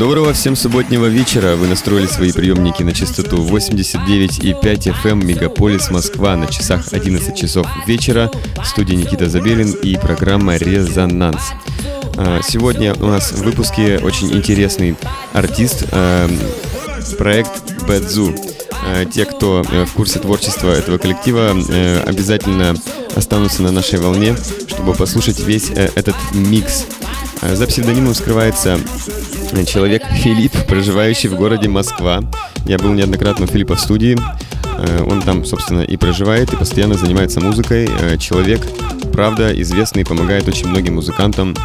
Доброго всем субботнего вечера. Вы настроили свои приемники на частоту 89,5 FM Мегаполис Москва на часах 11 часов вечера. В студии Никита Забелин и программа «Резонанс». А, Сегодня у нас в выпуске очень интересный артист, э, проект Бэдзу. Э, Те, кто э, в курсе творчества этого коллектива, э, обязательно останутся на нашей волне, чтобы послушать весь э, этот микс. За псевдонимом скрывается человек Филипп, проживающий в городе Москва. Я был неоднократно у Филиппа в студии. Э, Он там, собственно, и проживает, и постоянно занимается музыкой. Э, Человек, правда, известный, помогает очень многим музыкантам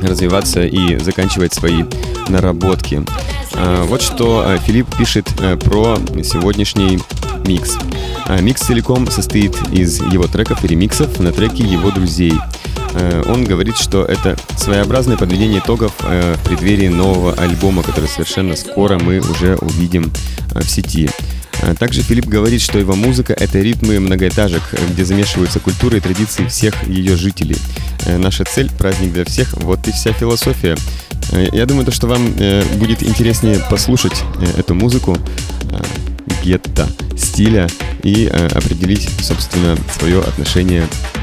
развиваться и заканчивать свои наработки. А, Вот что э, Филипп пишет э, про сегодняшний микс. Микс целиком состоит из его треков и ремиксов на треки его друзей. Э, Он говорит, что это своеобразное подведение итогов э, в преддверии нового альбома, который совершенно скоро мы уже увидим э, в сети. Также Филипп говорит, что его музыка — это ритмы многоэтажек, где замешиваются культуры и традиции всех ее жителей. Наша цель — праздник для всех, вот и вся философия. Я думаю, то, что вам будет интереснее послушать эту музыку гетто стиля и определить, собственно, свое отношение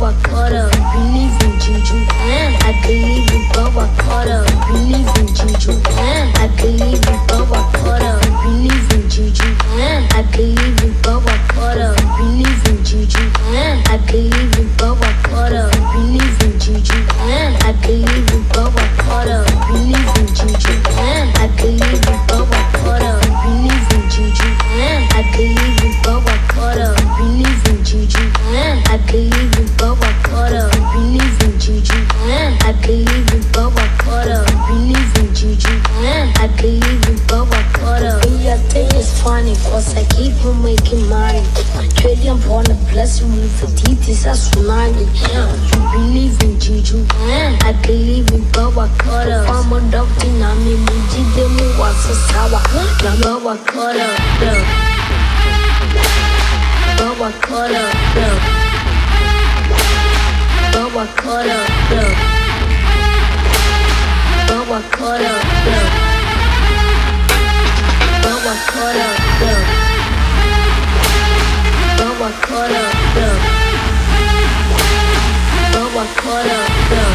God, I. Believe in Juju. I believe in God, I. Believe in Juju. I believe in God, I. Believe in Juju. I believe in God, I. Believe in Juju. I believe in God, Boa Corandão Boa Corandão Boa Corandão Boa Corandão Boa Corandão Boa Corandão Boa Corandão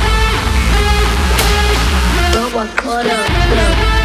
Boa Corandão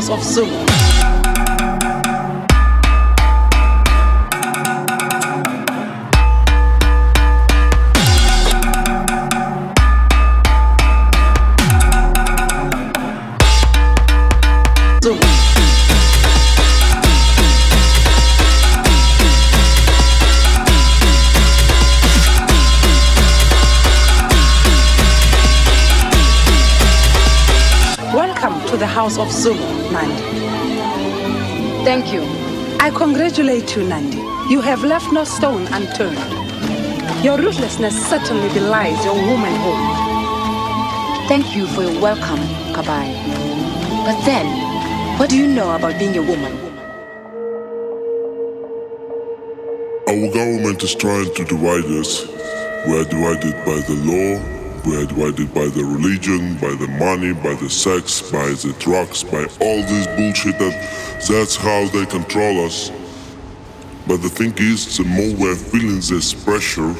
house of Zuma. house of Zulu, Nandi. Thank you. I congratulate you, Nandi. You have left no stone unturned. Your ruthlessness certainly belies your womanhood. Thank you for your welcome, Kabai. But then, what do you know about being a woman? Our government is trying to divide us. We are divided by the law, we are divided by the religion, by the money, by the sex, by the drugs, by all this bullshit that that's how they control us. But the thing is, the more we're feeling this pressure,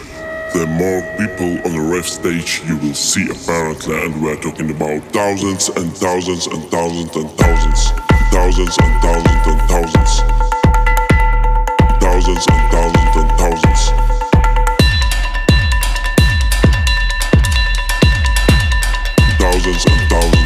the more people on the ref stage you will see apparently and we're talking about thousands and thousands and thousands and thousands. Thousands and thousands and thousands. Thousands and thousands and thousands. Thousands and thousands.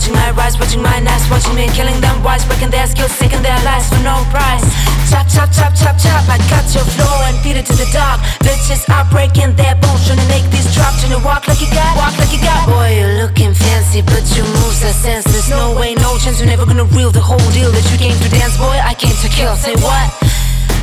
Watching my rise, watching my knives, watching me killing them wise, breaking their skills, taking their lives for no price. Chop, chop, chop, chop, chop. I cut your floor and feed it to the dog. Bitches are breaking their bones, trying to make these drop, trying to walk like you got, walk like you got. Boy, you're looking fancy, but your moves are senseless. No way, no chance, you're never gonna reel the whole deal that you came to dance, boy. I came to kill. Say what?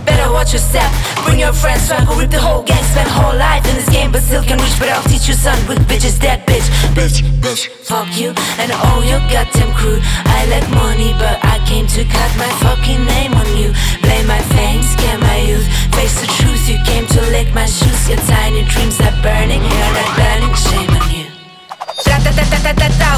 Better watch your step. Bring your friends, I go rip the whole gang. Spend whole life in this game, but still can reach. But I'll teach you, son, with bitches, that bitch, bitch, bitch. Fuck you and all your goddamn crew. I like money, but I came to cut my fucking name on you. Blame my fame, scare my youth. Face the truth, you came to lick my shoes. Your tiny dreams are burning, hair not burning. Shame on you.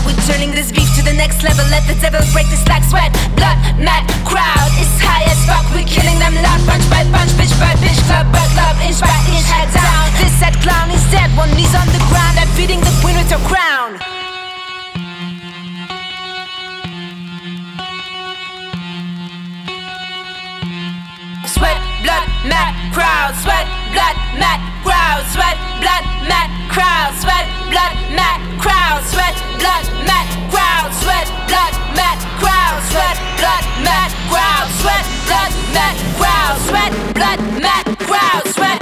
We're turning this beef to the next level. Let the devil break this like sweat. Blood, mad crowd is high as fuck. We're killing them loud. Punch by punch, bitch by bitch, club by club, inch by inch, head down. This sad clown is dead. One knee's on the ground. I'm feeding the queen with her crown. Sweat, blood, mad crowd. Sweat, blood, mad crowd. Sweat, blood, mad crowd. Sweat, blood, mad crowd. Sweat, blood, mad crowd. Sweat, blood, mad crowd. Sweat, blood, mad crowd. Sweat, blood, mad crowd. Sweat, blood, mad crowd. Sweat,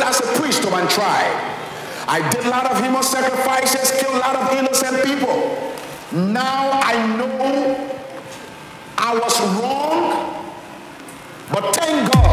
as a priest of my tribe. I did a lot of human sacrifices, killed a lot of innocent people. Now I know I was wrong, but thank God.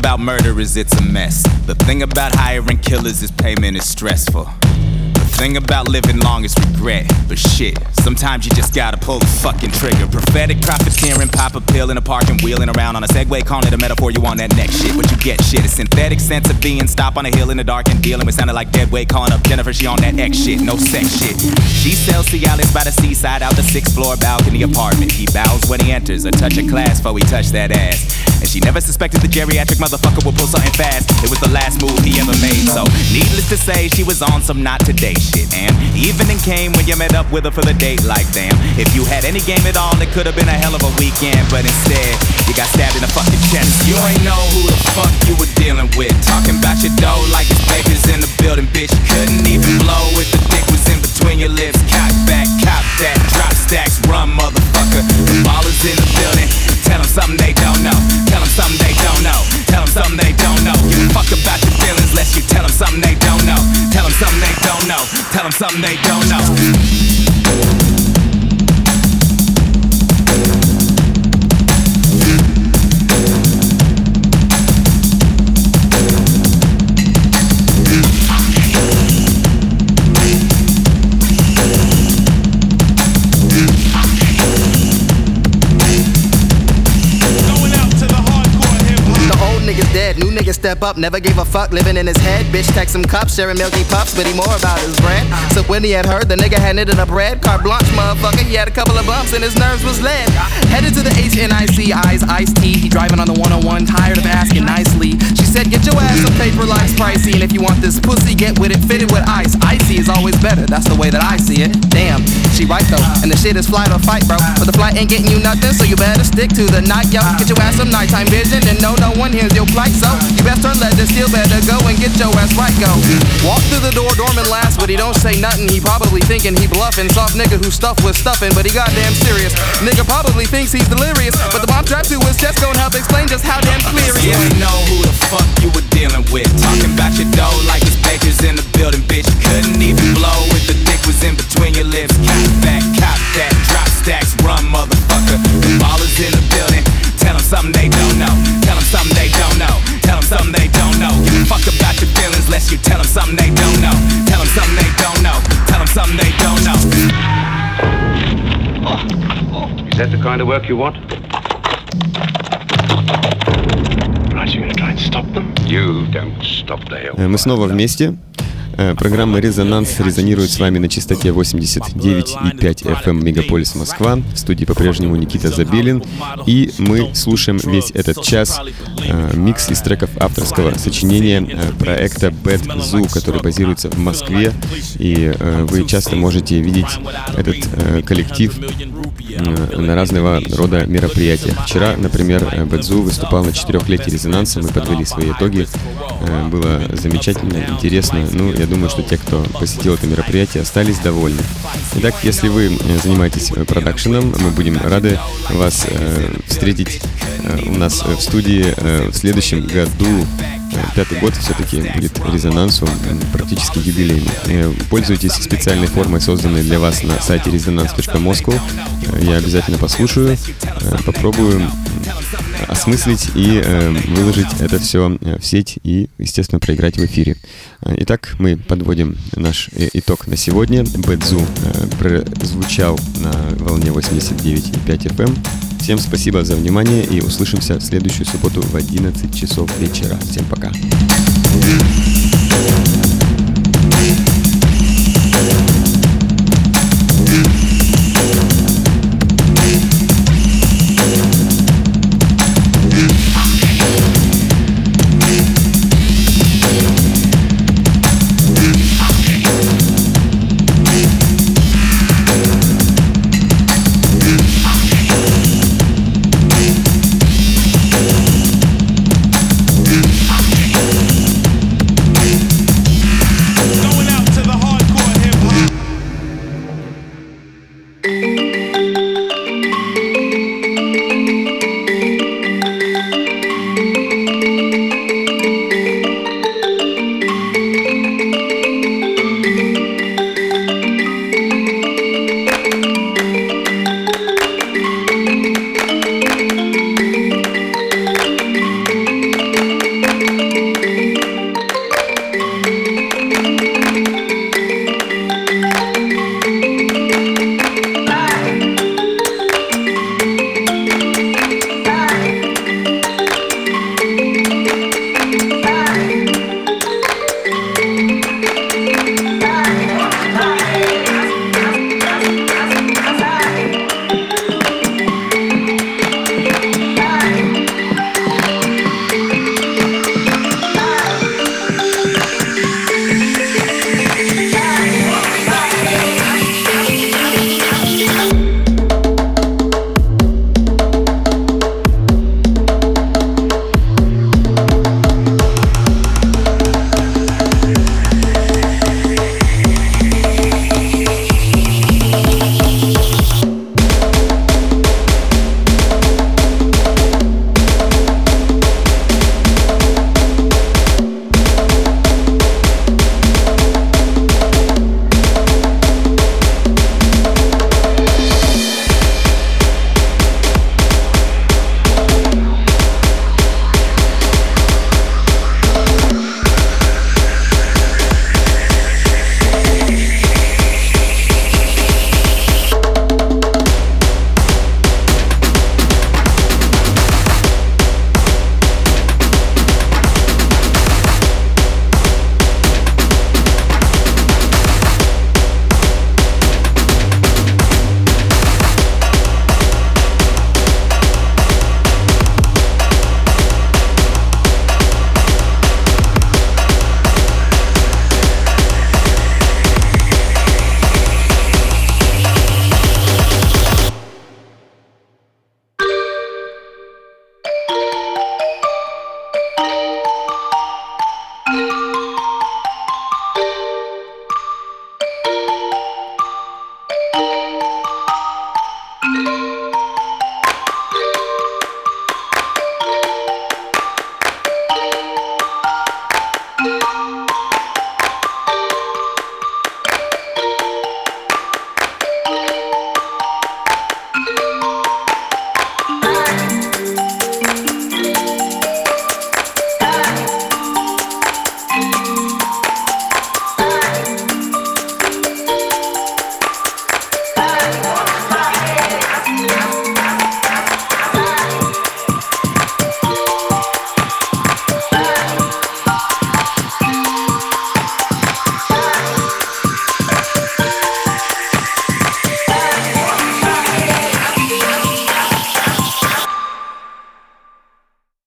About murder is it's a mess. The thing about hiring killers is payment is stressful. The thing about living long is regret. But shit, sometimes you just gotta pull the fucking trigger. Prophetic profiteering, pop a pill in a park and wheeling around on a Segway, calling it a metaphor. You want that next shit, but you get shit. A synthetic sense of being, stop on a hill in the dark and dealing with sounding like dead weight. Calling up Jennifer, she on that X shit, no sex shit. She sells Cialis by the seaside out the sixth floor balcony apartment. He bows when he enters, a touch of class before he touch that ass. She never suspected the geriatric motherfucker would pull something fast. It was the last move he ever made. So, needless to say, she was on some not today shit. And evening came when you met up with her for the date, like damn. If you had any game at all, it could have been a hell of a weekend. But instead, you got stabbed in the fucking chest. You ain't know who the fuck you were dealing with. Talking about your dough like it's papers in the building, bitch. Couldn't even blow if the dick was in between your lips. Cock back, cop that, drop stacks, run, motherfucker. The ballers in the building. Tell them something they something they don't know. Step up, never gave a fuck, living in his head. Bitch text him cups, sharing milky pups, but he more about his bread. So when he had heard the nigga had knitted up red, carte blanche, motherfucker, he had a couple of bumps and his nerves was lead. Headed to the HNIC, eyes iced tea. He driving on the 101, tired of asking nicely. She said, Get your ass some paper life's pricey, and if you want this pussy, get with it, fitted with ice. Icy is always better, that's the way that I see it. Damn, she right though, and the shit is flight or fight, bro. But the flight ain't getting you nothing, so you better stick to the night, yo. Get your ass some nighttime vision, and know no one hears your plight, so you best turn left and still better go and get your ass right, go. Walk through the door, dormant last, but he don't say nothing. He probably thinking he bluffing. Soft nigga who stuffed with stuffing, but he goddamn serious. Nigga probably thinks he's delirious, but the bomb strapped to his chest gon' help explain just how damn clear he is. You know who the fuck you were dealing with. Talking about your dough like it's bakers in the building, bitch. Couldn't even blow with the was in between your lips. Cop that, cop that, drop stacks, run, motherfucker. The ballers in the building. Tell them something they don't know. Tell them something they don't know. Tell them something they don't know. Give a fuck about your feelings, lest you tell them something they don't know. Tell them something they don't know. Tell them something they don't know. Is that the kind of work you want? Э, мы снова вместе. Э, программа «Резонанс» резонирует с вами на частоте 89,5 FM Мегаполис Москва. В студии по-прежнему Никита Забелин. И мы слушаем весь этот час э, микс из треков авторского сочинения э, проекта Bad Zoo, который базируется в Москве. И э, вы часто можете видеть этот э, коллектив э, на разного рода мероприятиях. Вчера, например, э, Bad Zoo выступал на четырехлетии резонанса. Мы подвели свои итоги. Э, было замечательно, интересно. Ну, я думаю, что те, кто посетил это мероприятие, остались довольны. Итак, если вы э, занимаетесь э, продакшеном, мы будем рады вас э, встретить э, у нас в студии э, в следующем году. Пятый год все-таки будет резонансу, практически юбилейный. Пользуйтесь специальной формой, созданной для вас на сайте resonance.moscow. Я обязательно послушаю, попробую осмыслить и э, выложить это все в сеть и, естественно, проиграть в эфире. Итак, мы подводим наш итог на сегодня. Бэдзу э, прозвучал на волне 89,5 FM. Всем спасибо за внимание и услышимся в следующую субботу в 11 часов вечера. Всем пока. Пока.